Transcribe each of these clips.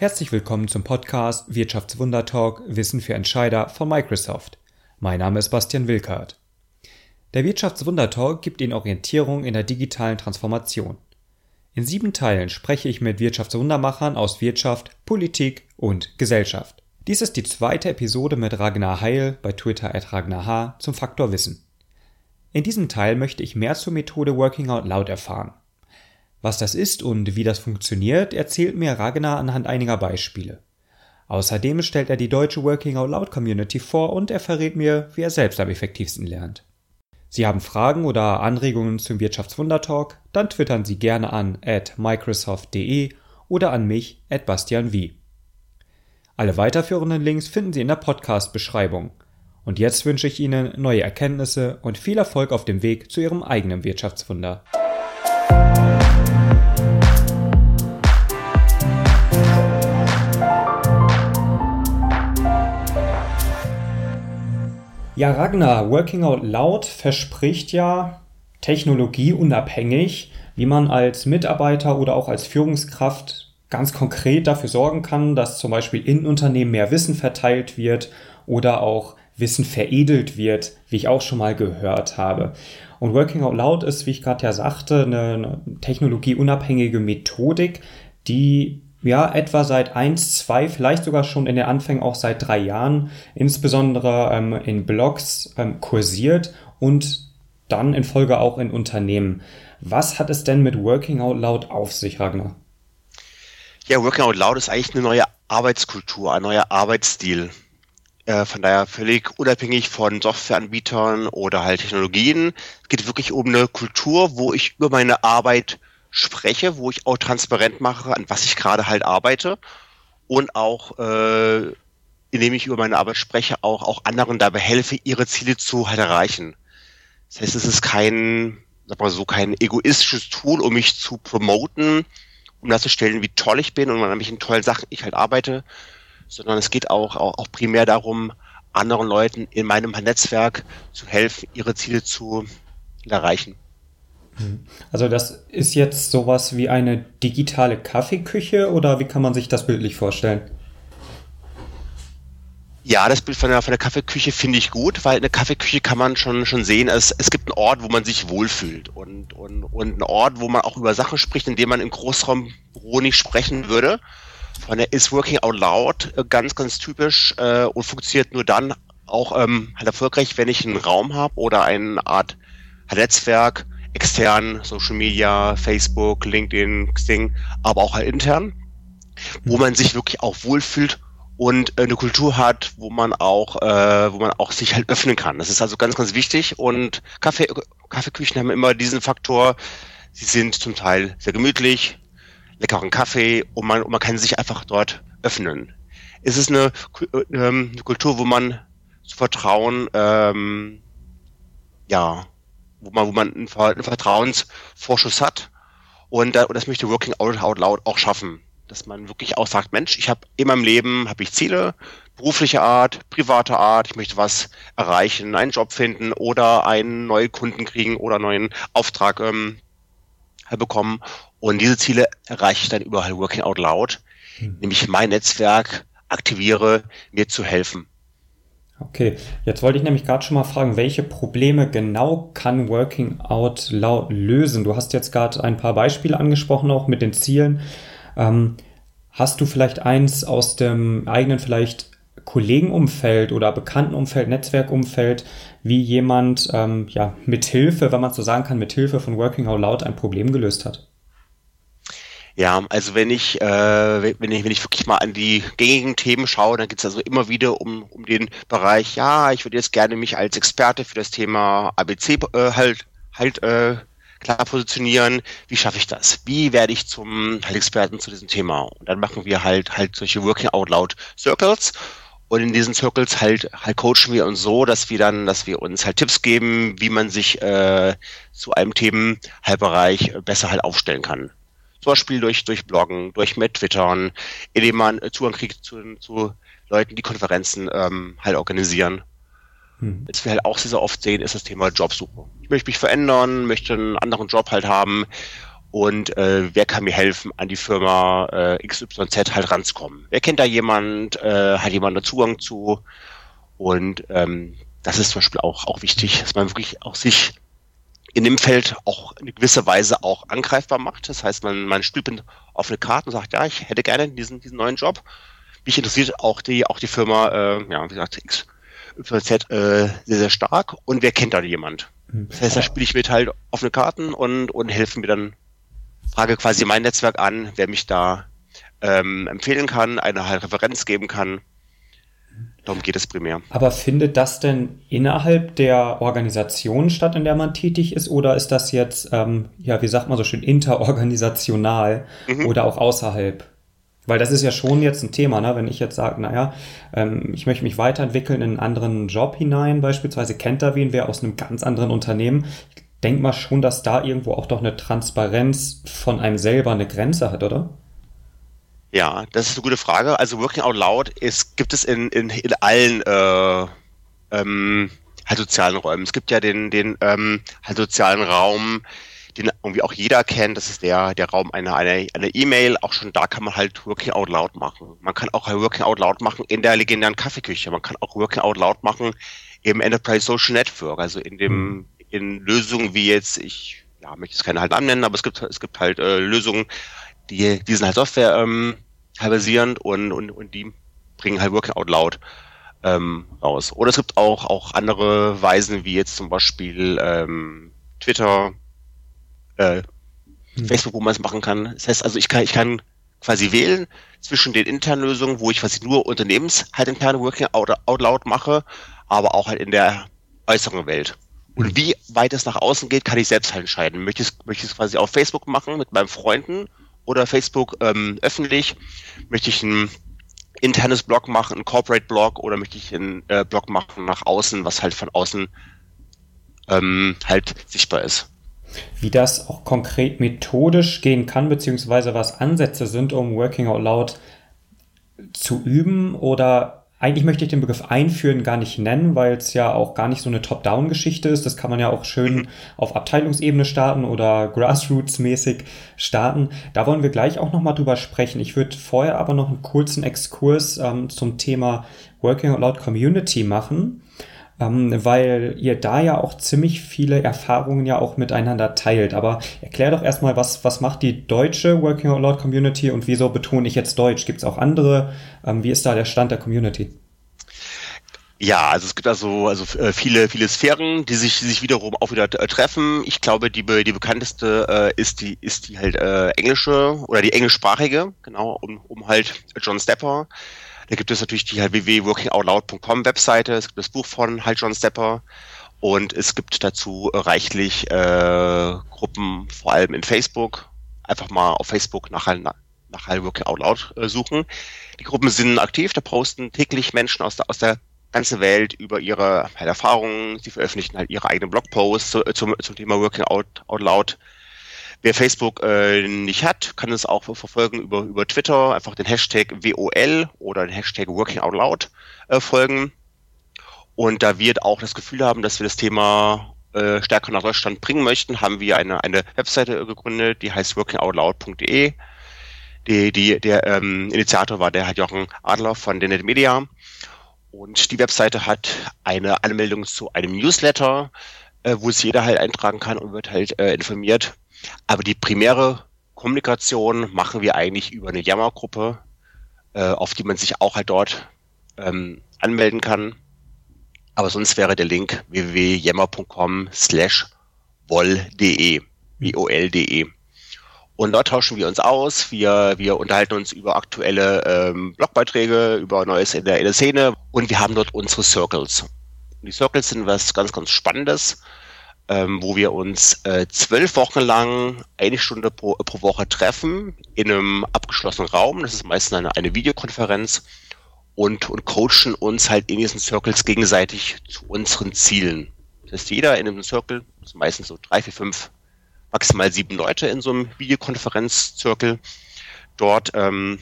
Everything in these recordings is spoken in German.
Herzlich willkommen zum Podcast Wirtschaftswundertalk Wissen für Entscheider von Microsoft. Mein Name ist Bastian Wilkert. Der Wirtschaftswundertalk gibt Ihnen Orientierung in der digitalen Transformation. In sieben Teilen spreche ich mit Wirtschaftswundermachern aus Wirtschaft, Politik und Gesellschaft. Dies ist die zweite Episode mit Ragnar Heil bei Twitter at Ragnar H. zum Faktor Wissen. In diesem Teil möchte ich mehr zur Methode Working Out Loud erfahren. Was das ist und wie das funktioniert, erzählt mir Ragnar anhand einiger Beispiele. Außerdem stellt er die deutsche Working Out Loud Community vor und er verrät mir, wie er selbst am effektivsten lernt. Sie haben Fragen oder Anregungen zum Wirtschaftswundertalk? Dann twittern Sie gerne an at microsoft.de oder an mich at bastianv. Alle weiterführenden Links finden Sie in der Podcast-Beschreibung. Und jetzt wünsche ich Ihnen neue Erkenntnisse und viel Erfolg auf dem Weg zu Ihrem eigenen Wirtschaftswunder. Ja, Ragnar, Working Out Loud verspricht ja technologieunabhängig, wie man als Mitarbeiter oder auch als Führungskraft ganz konkret dafür sorgen kann, dass zum Beispiel in Unternehmen mehr Wissen verteilt wird oder auch Wissen veredelt wird, wie ich auch schon mal gehört habe. Und Working Out Loud ist, wie ich gerade ja sagte, eine technologieunabhängige Methodik, die ja, etwa seit eins, zwei, vielleicht sogar schon in den Anfängen auch seit drei Jahren, insbesondere ähm, in Blogs ähm, kursiert und dann in Folge auch in Unternehmen. Was hat es denn mit Working Out Loud auf sich, Ragnar? Ja, Working Out Loud ist eigentlich eine neue Arbeitskultur, ein neuer Arbeitsstil. Äh, von daher völlig unabhängig von Softwareanbietern oder halt Technologien. Es geht wirklich um eine Kultur, wo ich über meine Arbeit spreche, wo ich auch transparent mache, an was ich gerade halt arbeite und auch, äh, indem ich über meine Arbeit spreche, auch, auch anderen dabei helfe, ihre Ziele zu halt erreichen. Das heißt, es ist kein, sag mal so, kein egoistisches Tool, um mich zu promoten, um darzustellen, wie toll ich bin und an welchen tollen Sachen ich halt arbeite, sondern es geht auch, auch, auch primär darum, anderen Leuten in meinem Netzwerk zu helfen, ihre Ziele zu erreichen. Also das ist jetzt sowas wie eine digitale Kaffeeküche oder wie kann man sich das bildlich vorstellen? Ja, das Bild von der, von der Kaffeeküche finde ich gut, weil in der Kaffeeküche kann man schon, schon sehen, es, es gibt einen Ort, wo man sich wohlfühlt und, und, und einen Ort, wo man auch über Sachen spricht, in dem man im Großraumbüro nicht sprechen würde. Von der ist Working Out Loud äh, ganz, ganz typisch äh, und funktioniert nur dann auch ähm, halt erfolgreich, wenn ich einen Raum habe oder eine Art Netzwerk, extern, Social Media, Facebook, LinkedIn, Xing, aber auch halt intern, wo man sich wirklich auch wohlfühlt und eine Kultur hat, wo man auch, äh, wo man auch sich halt öffnen kann. Das ist also ganz, ganz wichtig. Und Kaffee, Kaffeeküchen haben immer diesen Faktor. Sie sind zum Teil sehr gemütlich, leckeren Kaffee und man, und man kann sich einfach dort öffnen. Es ist eine, ähm, eine Kultur, wo man zu vertrauen, ähm, ja, wo man, wo man einen, Vertrauensvorschuss hat. Und, äh, und das möchte Working Out, Out Loud auch schaffen. Dass man wirklich auch sagt, Mensch, ich habe in meinem Leben habe ich Ziele, berufliche Art, private Art, ich möchte was erreichen, einen Job finden oder einen neuen Kunden kriegen oder einen neuen Auftrag ähm, bekommen. Und diese Ziele erreiche ich dann überall Working Out Loud, hm. nämlich mein Netzwerk aktiviere, mir zu helfen. Okay, jetzt wollte ich nämlich gerade schon mal fragen, welche Probleme genau kann Working Out Loud lösen? Du hast jetzt gerade ein paar Beispiele angesprochen, auch mit den Zielen. Ähm, hast du vielleicht eins aus dem eigenen vielleicht Kollegenumfeld oder Bekanntenumfeld, Netzwerkumfeld, wie jemand ähm, ja mit Hilfe, wenn man so sagen kann, mit Hilfe von Working Out Loud ein Problem gelöst hat? Ja, also wenn ich, äh, wenn ich, wenn ich wirklich mal an die gängigen Themen schaue, dann geht es also immer wieder um, um den Bereich, ja, ich würde jetzt gerne mich als Experte für das Thema ABC äh, halt, halt äh, klar positionieren. Wie schaffe ich das? Wie werde ich zum halt Experten zu diesem Thema? Und dann machen wir halt halt solche Working Out Loud Circles. Und in diesen Circles halt, halt coachen wir uns so, dass wir dann, dass wir uns halt Tipps geben, wie man sich äh, zu einem Themenbereich besser halt aufstellen kann. Zum Beispiel durch, durch Bloggen, durch mit Twittern, indem man äh, Zugang kriegt zu, zu Leuten, die Konferenzen ähm, halt organisieren. Hm. Was wir halt auch sehr, sehr oft sehen, ist das Thema Jobsuche. Ich möchte mich verändern, möchte einen anderen Job halt haben und äh, wer kann mir helfen, an die Firma äh, XYZ halt ranzukommen. Wer kennt da jemand, äh, hat jemand da Zugang zu und ähm, das ist zum Beispiel auch, auch wichtig, dass man wirklich auch sich in dem Feld auch in gewisser Weise auch angreifbar macht. Das heißt, man, man spielt mit offene Karten und sagt, ja, ich hätte gerne diesen, diesen neuen Job. Mich interessiert auch die, auch die Firma, äh, ja, wie gesagt, XYZ äh, sehr, sehr stark. Und wer kennt da jemand? Hm. Das heißt, da spiele ich mit halt offene Karten und, und helfe mir dann, frage quasi mein Netzwerk an, wer mich da ähm, empfehlen kann, eine halt Referenz geben kann. Darum geht es primär. Aber findet das denn innerhalb der Organisation statt, in der man tätig ist, oder ist das jetzt, ähm, ja, wie sagt man so schön, interorganisational mhm. oder auch außerhalb? Weil das ist ja schon jetzt ein Thema, ne? wenn ich jetzt sage, naja, ähm, ich möchte mich weiterentwickeln in einen anderen Job hinein, beispielsweise kennt da wen, wer aus einem ganz anderen Unternehmen. Ich denke mal schon, dass da irgendwo auch doch eine Transparenz von einem selber eine Grenze hat, oder? Ja, das ist eine gute Frage. Also Working Out Loud ist, gibt es in, in, in allen äh, ähm, halt sozialen Räumen. Es gibt ja den, den ähm, halt sozialen Raum, den irgendwie auch jeder kennt. Das ist der, der Raum einer eine, eine E-Mail. Auch schon da kann man halt Working Out Loud machen. Man kann auch Working Out Loud machen in der legendären Kaffeeküche. Man kann auch Working Out Loud machen im Enterprise Social Network, also in dem mhm. in Lösungen wie jetzt ich ja möchte es keine halt annennen, aber es gibt es gibt halt äh, Lösungen die, die sind halt Software ähm, basierend und, und, und die bringen halt Working Out Loud ähm, raus. Oder es gibt auch, auch andere Weisen, wie jetzt zum Beispiel ähm, Twitter, äh, hm. Facebook, wo man es machen kann. Das heißt also, ich kann, ich kann quasi wählen zwischen den internen Lösungen, wo ich quasi nur Unternehmens halt interne Working Out, Out Loud mache, aber auch halt in der äußeren Welt. Und wie weit es nach außen geht, kann ich selbst halt entscheiden. Möchte ich es, möchte ich es quasi auf Facebook machen mit meinen Freunden oder Facebook ähm, öffentlich? Möchte ich ein internes Blog machen, ein Corporate Blog oder möchte ich einen äh, Blog machen nach außen, was halt von außen ähm, halt sichtbar ist? Wie das auch konkret methodisch gehen kann, beziehungsweise was Ansätze sind, um Working Out Loud zu üben oder eigentlich möchte ich den Begriff einführen gar nicht nennen, weil es ja auch gar nicht so eine Top-Down-Geschichte ist. Das kann man ja auch schön auf Abteilungsebene starten oder Grassroots-mäßig starten. Da wollen wir gleich auch nochmal drüber sprechen. Ich würde vorher aber noch einen kurzen Exkurs ähm, zum Thema Working Out Loud Community machen ähm, weil ihr da ja auch ziemlich viele Erfahrungen ja auch miteinander teilt. Aber erklär doch erstmal, was, was macht die deutsche Working Out Loud Community und wieso betone ich jetzt Deutsch? Gibt es auch andere? Ähm, wie ist da der Stand der Community? Ja, also es gibt also also viele viele Sphären, die sich die sich wiederum auch wieder äh, treffen. Ich glaube, die die bekannteste äh, ist die ist die halt äh, englische oder die englischsprachige, genau, um um halt John Stepper da gibt es natürlich die halt www.workingoutloud.com Webseite, es gibt das Buch von halt John Stepper und es gibt dazu reichlich äh, Gruppen, vor allem in Facebook. Einfach mal auf Facebook nach, nach halt Working Out Loud äh, suchen. Die Gruppen sind aktiv, da posten täglich Menschen aus der, aus der ganzen Welt über ihre halt, Erfahrungen. Sie veröffentlichen halt ihre eigenen Blogposts zu, zum, zum Thema Working Out, Out Loud. Wer Facebook äh, nicht hat, kann es auch verfolgen über, über Twitter, einfach den Hashtag WOL oder den Hashtag Working Out Loud äh, folgen. Und da wir auch das Gefühl haben, dass wir das Thema äh, stärker nach Deutschland bringen möchten, haben wir eine, eine Webseite gegründet, die heißt workingoutloud.de. Die, die, der ähm, Initiator war der Herr Jochen Adler von der Media. Und die Webseite hat eine Anmeldung zu einem Newsletter, äh, wo sich jeder halt eintragen kann und wird halt äh, informiert, aber die primäre Kommunikation machen wir eigentlich über eine Jammergruppe, äh, auf die man sich auch halt dort ähm, anmelden kann. Aber sonst wäre der Link www.yammer.com slash woll.de, W-O-L.de. Und dort tauschen wir uns aus, wir, wir unterhalten uns über aktuelle ähm, Blogbeiträge, über Neues in der, in der Szene und wir haben dort unsere Circles. Und die Circles sind was ganz, ganz Spannendes ähm, wo wir uns äh, zwölf Wochen lang eine Stunde pro, pro Woche treffen in einem abgeschlossenen Raum. Das ist meistens eine, eine Videokonferenz und, und coachen uns halt in diesen Circles gegenseitig zu unseren Zielen. Das heißt, jeder in einem Circle, das sind meistens so drei, vier, fünf, maximal sieben Leute in so einem Videokonferenz-Circle. Dort ähm,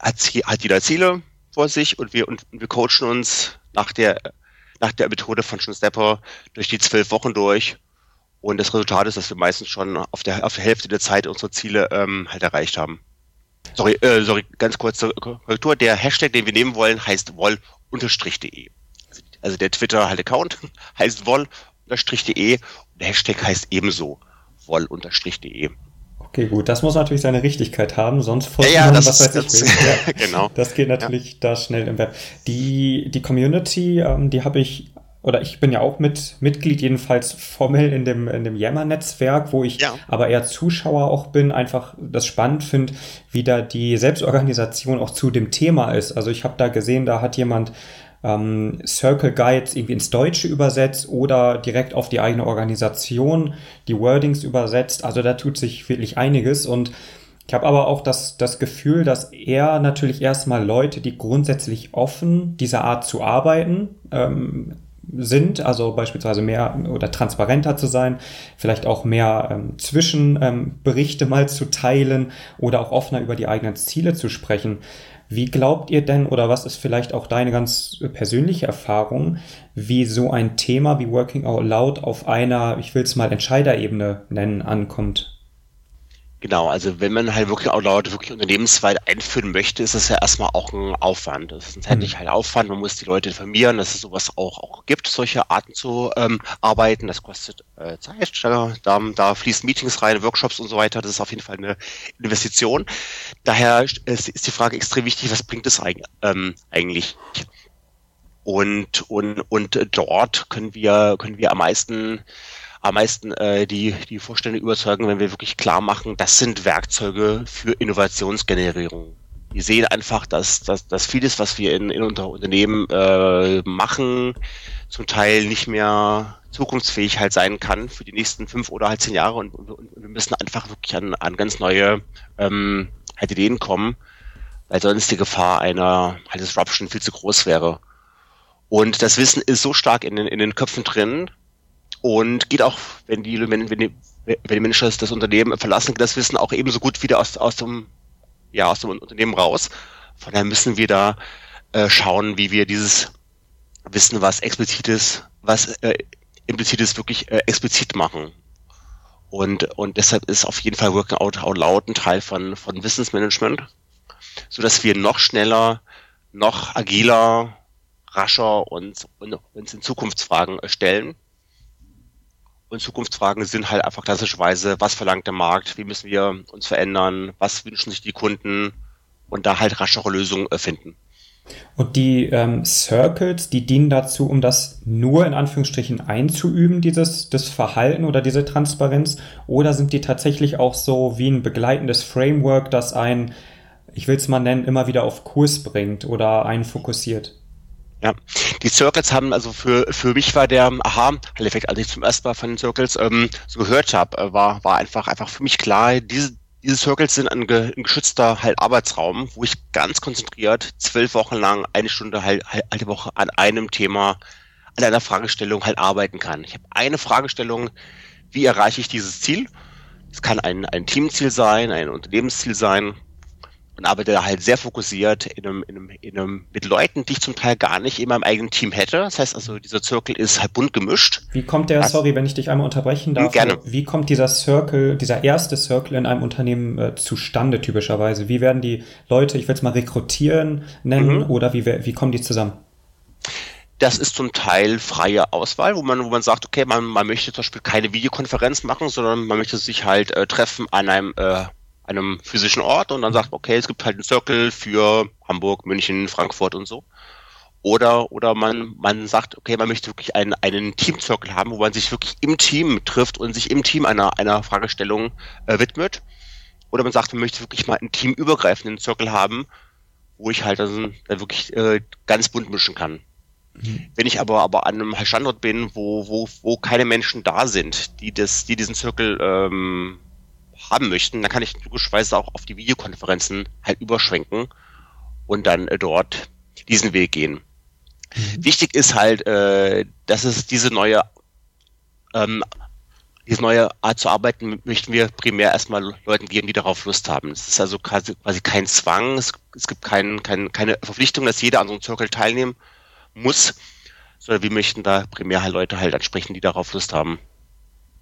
hat, hat jeder Ziele vor sich und wir, und wir coachen uns nach der nach der Methode von John Stepper durch die zwölf Wochen durch Und das Resultat ist, dass wir meistens schon auf der, auf der Hälfte der Zeit unsere Ziele ähm, halt erreicht haben. Sorry, äh, sorry, ganz kurze Korrektur. Der Hashtag, den wir nehmen wollen, heißt woll-de. Also der Twitter-Account heißt woll-de und der Hashtag heißt ebenso woll-de. Okay, gut. Das muss natürlich seine Richtigkeit haben, sonst folgt ja, ja, das was weiß ich. Ja, genau. Das geht natürlich ja. da schnell im Web. Die, die Community, ähm, die habe ich oder ich bin ja auch mit Mitglied, jedenfalls formell in dem, in dem Yammer-Netzwerk, wo ich ja. aber eher Zuschauer auch bin, einfach das spannend finde, wie da die Selbstorganisation auch zu dem Thema ist. Also ich habe da gesehen, da hat jemand ähm, Circle Guides irgendwie ins Deutsche übersetzt oder direkt auf die eigene Organisation die Wordings übersetzt. Also da tut sich wirklich einiges und ich habe aber auch das, das Gefühl, dass er natürlich erstmal Leute, die grundsätzlich offen dieser Art zu arbeiten, ähm, sind, also beispielsweise mehr oder transparenter zu sein, vielleicht auch mehr ähm, Zwischenberichte ähm, mal zu teilen oder auch offener über die eigenen Ziele zu sprechen. Wie glaubt ihr denn, oder was ist vielleicht auch deine ganz persönliche Erfahrung, wie so ein Thema wie Working Out Loud auf einer, ich will es mal Entscheiderebene nennen, ankommt? Genau, also wenn man halt wirklich auch laut wirklich unternehmensweit einführen möchte, ist das ja erstmal auch ein Aufwand. Das ist ein zeitlicher mhm. Aufwand. Man muss die Leute informieren, dass es sowas auch, auch gibt, solche Arten zu ähm, arbeiten. Das kostet äh, Zeit. Da, da, da fließen Meetings rein, Workshops und so weiter. Das ist auf jeden Fall eine Investition. Daher ist, ist die Frage extrem wichtig, was bringt es ähm, eigentlich? Und, und, und dort können wir, können wir am meisten am meisten äh, die, die Vorstände überzeugen, wenn wir wirklich klar machen, das sind Werkzeuge für Innovationsgenerierung. Die sehen einfach, dass, dass, dass vieles, was wir in, in unter Unternehmen äh, machen, zum Teil nicht mehr zukunftsfähig halt sein kann für die nächsten fünf oder halt zehn Jahre und, und, und wir müssen einfach wirklich an, an ganz neue ähm, halt Ideen kommen, weil sonst die Gefahr einer halt Disruption viel zu groß wäre. Und das Wissen ist so stark in den, in den Köpfen drin, und geht auch, wenn die, wenn, wenn die, wenn die Menschen das, Unternehmen verlassen, das Wissen auch ebenso gut wieder aus, aus, dem, ja, aus dem Unternehmen raus. Von daher müssen wir da äh, schauen, wie wir dieses Wissen, was explizit ist, was äh, implizit ist, wirklich äh, explizit machen. Und, und deshalb ist auf jeden Fall Working Out Out Loud ein Teil von, von Wissensmanagement, so dass wir noch schneller, noch agiler, rascher und uns in Zukunftsfragen stellen und Zukunftsfragen sind halt einfach klassischerweise, was verlangt der Markt, wie müssen wir uns verändern, was wünschen sich die Kunden und da halt raschere Lösungen äh, finden. Und die ähm, Circles, die dienen dazu, um das nur in Anführungsstrichen einzuüben, dieses das Verhalten oder diese Transparenz, oder sind die tatsächlich auch so wie ein begleitendes Framework, das einen, ich will es mal nennen, immer wieder auf Kurs bringt oder einen fokussiert? Ja, die Circles haben, also für, für mich war der Aha-Effekt, als ich zum ersten Mal von den Circles ähm, so gehört habe, äh, war, war einfach, einfach für mich klar, diese, diese Circles sind ein, ge, ein geschützter halt Arbeitsraum, wo ich ganz konzentriert zwölf Wochen lang eine Stunde halt, halt die Woche an einem Thema, an einer Fragestellung halt arbeiten kann. Ich habe eine Fragestellung, wie erreiche ich dieses Ziel? Es kann ein, ein Teamziel sein, ein Unternehmensziel sein, und arbeite da halt sehr fokussiert in einem, in einem, in einem, mit Leuten, die ich zum Teil gar nicht in meinem eigenen Team hätte. Das heißt also, dieser Circle ist halt bunt gemischt. Wie kommt der, also, sorry, wenn ich dich einmal unterbrechen darf, gerne. wie kommt dieser Circle, dieser erste Circle in einem Unternehmen äh, zustande typischerweise? Wie werden die Leute, ich will es mal rekrutieren nennen, mhm. oder wie, wie kommen die zusammen? Das ist zum Teil freie Auswahl, wo man, wo man sagt, okay, man, man möchte zum Beispiel keine Videokonferenz machen, sondern man möchte sich halt äh, treffen an einem äh, einem physischen Ort und dann sagt, okay, es gibt halt einen Circle für Hamburg, München, Frankfurt und so. Oder, oder man, man sagt, okay, man möchte wirklich einen, einen Team-Circle haben, wo man sich wirklich im Team trifft und sich im Team einer, einer Fragestellung äh, widmet. Oder man sagt, man möchte wirklich mal einen teamübergreifenden Circle haben, wo ich halt also, dann wirklich äh, ganz bunt mischen kann. Mhm. Wenn ich aber, aber an einem Standort bin, wo, wo, wo keine Menschen da sind, die das, die diesen Circle ähm, haben möchten, dann kann ich logischerweise auch auf die Videokonferenzen halt überschwenken und dann äh, dort diesen Weg gehen. Mhm. Wichtig ist halt, äh, dass es diese neue ähm, diese neue Art zu arbeiten möchten wir primär erstmal Leuten geben, die darauf Lust haben. Es ist also quasi, quasi kein Zwang, es, es gibt kein, kein, keine Verpflichtung, dass jeder an so einem Circle teilnehmen muss, sondern wir möchten da primär halt Leute halt ansprechen, die darauf Lust haben.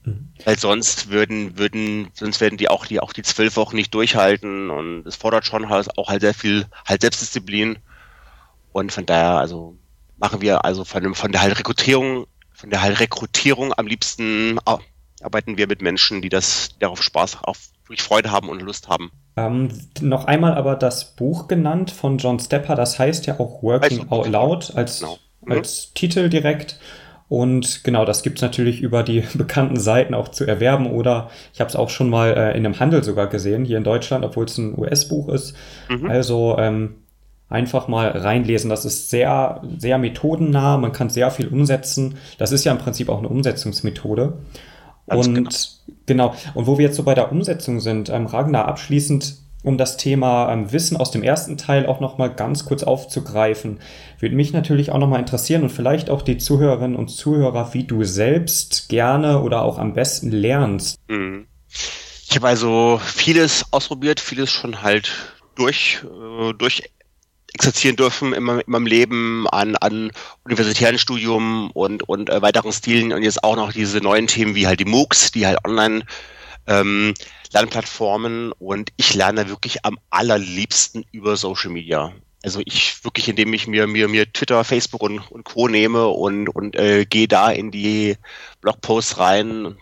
Mhm. Weil sonst würden, würden, sonst werden die auch die, auch die zwölf Wochen nicht durchhalten und es fordert schon halt auch halt sehr viel halt Selbstdisziplin. Und von daher, also machen wir also von, dem, von der halt Rekrutierung, von der halt Rekrutierung am liebsten arbeiten wir mit Menschen, die das, die darauf Spaß, auf wirklich Freude haben und Lust haben. Ähm, noch einmal aber das Buch genannt von John Stepper, das heißt ja auch Working also, Out Loud als, genau. mhm. als Titel direkt. Und genau, das gibt's natürlich über die bekannten Seiten auch zu erwerben oder ich habe es auch schon mal äh, in einem Handel sogar gesehen, hier in Deutschland, obwohl es ein US-Buch ist. Mhm. Also ähm, einfach mal reinlesen. Das ist sehr, sehr methodennah, man kann sehr viel umsetzen. Das ist ja im Prinzip auch eine Umsetzungsmethode. Ganz und genau. genau. Und wo wir jetzt so bei der Umsetzung sind, ähm, Ragnar, abschließend, um das Thema ähm, Wissen aus dem ersten Teil auch noch mal ganz kurz aufzugreifen, würde mich natürlich auch noch mal interessieren und vielleicht auch die Zuhörerinnen und Zuhörer, wie du selbst gerne oder auch am besten lernst. Mhm. Ich habe also vieles ausprobiert, vieles schon halt durch, äh, durch exerzieren dürfen in, in meinem Leben an, an universitären Studium und, und äh, weiteren Stilen und jetzt auch noch diese neuen Themen wie halt die MOOCs, die halt online ähm, Lernplattformen und ich lerne wirklich am allerliebsten über Social Media. Also ich wirklich, indem ich mir mir mir Twitter, Facebook und, und Co nehme und und äh, gehe da in die Blogposts rein,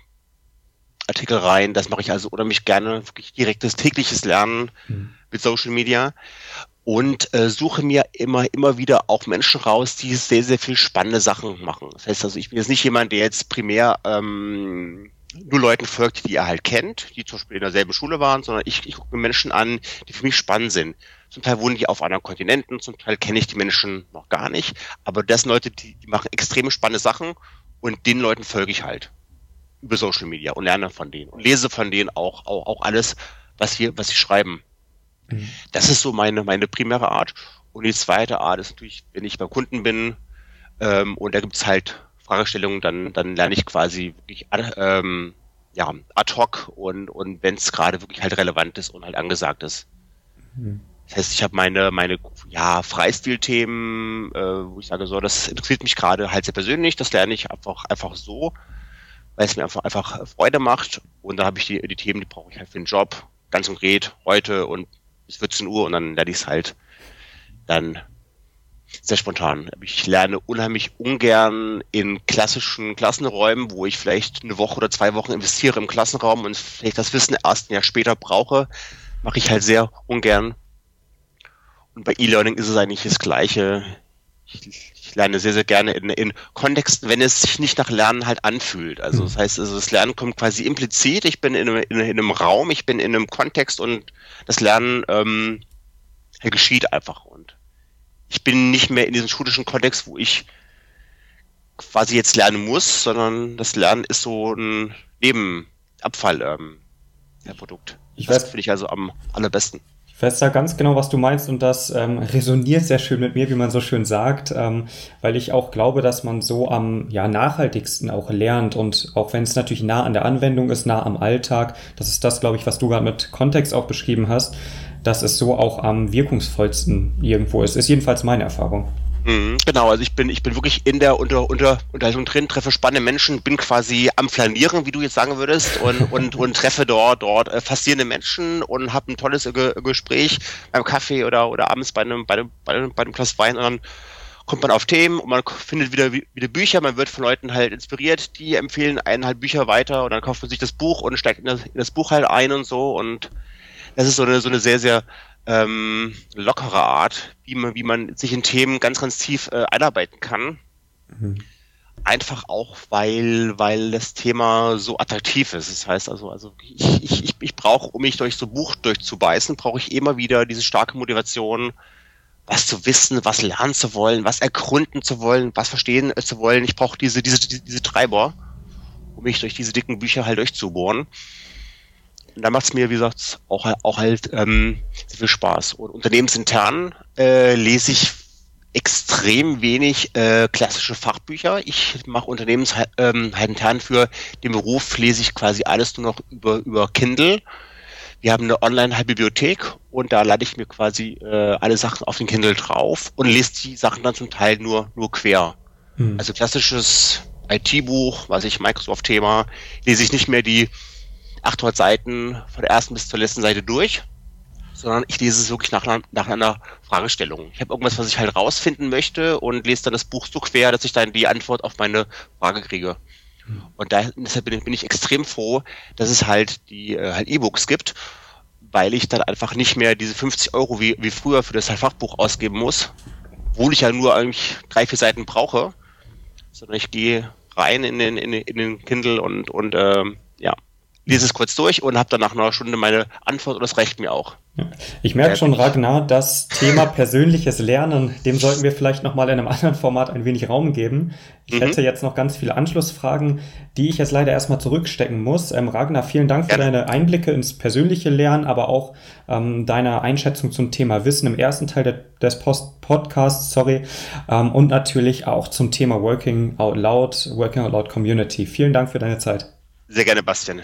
Artikel rein. Das mache ich also oder mich gerne wirklich direktes tägliches Lernen mhm. mit Social Media und äh, suche mir immer, immer wieder auch Menschen raus, die sehr, sehr viel spannende Sachen machen. Das heißt also, ich bin jetzt nicht jemand, der jetzt primär ähm, nur Leuten folgt, die er halt kennt, die zum Beispiel in derselben Schule waren, sondern ich, ich gucke mir Menschen an, die für mich spannend sind. Zum Teil wohnen die auf anderen Kontinenten, zum Teil kenne ich die Menschen noch gar nicht, aber das sind Leute, die, die machen extrem spannende Sachen und den Leuten folge ich halt über Social Media und lerne von denen und lese von denen auch, auch, auch alles, was wir, was sie schreiben. Mhm. Das ist so meine, meine primäre Art. Und die zweite Art ist natürlich, wenn ich beim Kunden bin ähm, und da gibt es halt Fragestellungen, dann, dann lerne ich quasi wirklich ähm, ja, ad hoc und, und wenn es gerade wirklich halt relevant ist und halt angesagt ist. Mhm. Das heißt, ich habe meine, meine ja, Freistilthemen, äh, wo ich sage, so, das interessiert mich gerade halt sehr persönlich, das lerne ich einfach, einfach so, weil es mir einfach, einfach Freude macht. Und dann habe ich die, die Themen, die brauche ich halt für den Job, ganz konkret heute und bis 14 Uhr und dann lerne ich es halt dann sehr spontan. Ich lerne unheimlich ungern in klassischen Klassenräumen, wo ich vielleicht eine Woche oder zwei Wochen investiere im Klassenraum und vielleicht das Wissen erst ein Jahr später brauche, mache ich halt sehr ungern. Und bei E-Learning ist es eigentlich das Gleiche. Ich, ich lerne sehr, sehr gerne in, in Kontexten, wenn es sich nicht nach Lernen halt anfühlt. Also das heißt, also das Lernen kommt quasi implizit. Ich bin in einem, in einem Raum, ich bin in einem Kontext und das Lernen ähm, geschieht einfach. Und ich bin nicht mehr in diesem schulischen Kontext, wo ich quasi jetzt lernen muss, sondern das Lernen ist so ein Nebenabfall ähm, der Produkt. Ich das finde ich also am allerbesten. Ich weiß da ganz genau, was du meinst und das ähm, resoniert sehr schön mit mir, wie man so schön sagt, ähm, weil ich auch glaube, dass man so am ja, nachhaltigsten auch lernt und auch wenn es natürlich nah an der Anwendung ist, nah am Alltag, das ist das, glaube ich, was du gerade mit Kontext auch beschrieben hast, dass es so auch am wirkungsvollsten irgendwo ist. Ist jedenfalls meine Erfahrung. Mhm, genau, also ich bin, ich bin wirklich in der unter, unter Unterhaltung drin, treffe spannende Menschen, bin quasi am Flanieren, wie du jetzt sagen würdest, und, und, und treffe dort, dort äh, faszinierende Menschen und habe ein tolles Ge Gespräch beim Kaffee oder, oder abends bei einem, bei einem, bei einem, bei einem Glas Wein und dann kommt man auf Themen und man findet wieder, wieder Bücher, man wird von Leuten halt inspiriert, die empfehlen einen halt Bücher weiter und dann kauft man sich das Buch und steigt in das, in das Buch halt ein und so und das ist so eine, so eine sehr, sehr ähm, lockere Art, wie man, wie man sich in Themen ganz, ganz tief äh, einarbeiten kann. Mhm. Einfach auch, weil, weil das Thema so attraktiv ist. Das heißt also, also ich, ich, ich, ich brauche, um mich durch so Buch durchzubeißen, brauche ich immer wieder diese starke Motivation, was zu wissen, was lernen zu wollen, was ergründen zu wollen, was verstehen zu wollen. Ich brauche diese, diese, diese Treiber, um mich durch diese dicken Bücher halt durchzubohren. Und da macht es mir, wie gesagt, auch, auch halt ähm, sehr viel Spaß. Und unternehmensintern äh, lese ich extrem wenig äh, klassische Fachbücher. Ich mache unternehmensintern ähm, für den Beruf, lese ich quasi alles nur noch über, über Kindle. Wir haben eine Online-Bibliothek und da lade ich mir quasi äh, alle Sachen auf den Kindle drauf und lese die Sachen dann zum Teil nur, nur quer. Hm. Also klassisches IT-Buch, was ich Microsoft-Thema, lese ich nicht mehr die 800 Seiten von der ersten bis zur letzten Seite durch, sondern ich lese es wirklich nach, nach einer Fragestellung. Ich habe irgendwas, was ich halt rausfinden möchte und lese dann das Buch so quer, dass ich dann die Antwort auf meine Frage kriege. Und da, deshalb bin, bin ich extrem froh, dass es halt die äh, halt E-Books gibt, weil ich dann einfach nicht mehr diese 50 Euro wie, wie früher für das Fachbuch ausgeben muss, obwohl ich ja nur eigentlich drei, vier Seiten brauche, sondern ich gehe rein in den, in, in den Kindle und, und ähm, ja, lese es kurz durch und habe dann nach einer Stunde meine Antwort und das reicht mir auch. Ich merke schon, Ragnar, das Thema persönliches Lernen, dem sollten wir vielleicht nochmal in einem anderen Format ein wenig Raum geben. Ich mhm. hätte jetzt noch ganz viele Anschlussfragen, die ich jetzt leider erstmal zurückstecken muss. Ähm, Ragnar, vielen Dank für ja. deine Einblicke ins persönliche Lernen, aber auch ähm, deine Einschätzung zum Thema Wissen im ersten Teil de des Post Podcasts, sorry, ähm, und natürlich auch zum Thema Working Out Loud, Working Out Loud Community. Vielen Dank für deine Zeit. Sehr gerne, Bastian.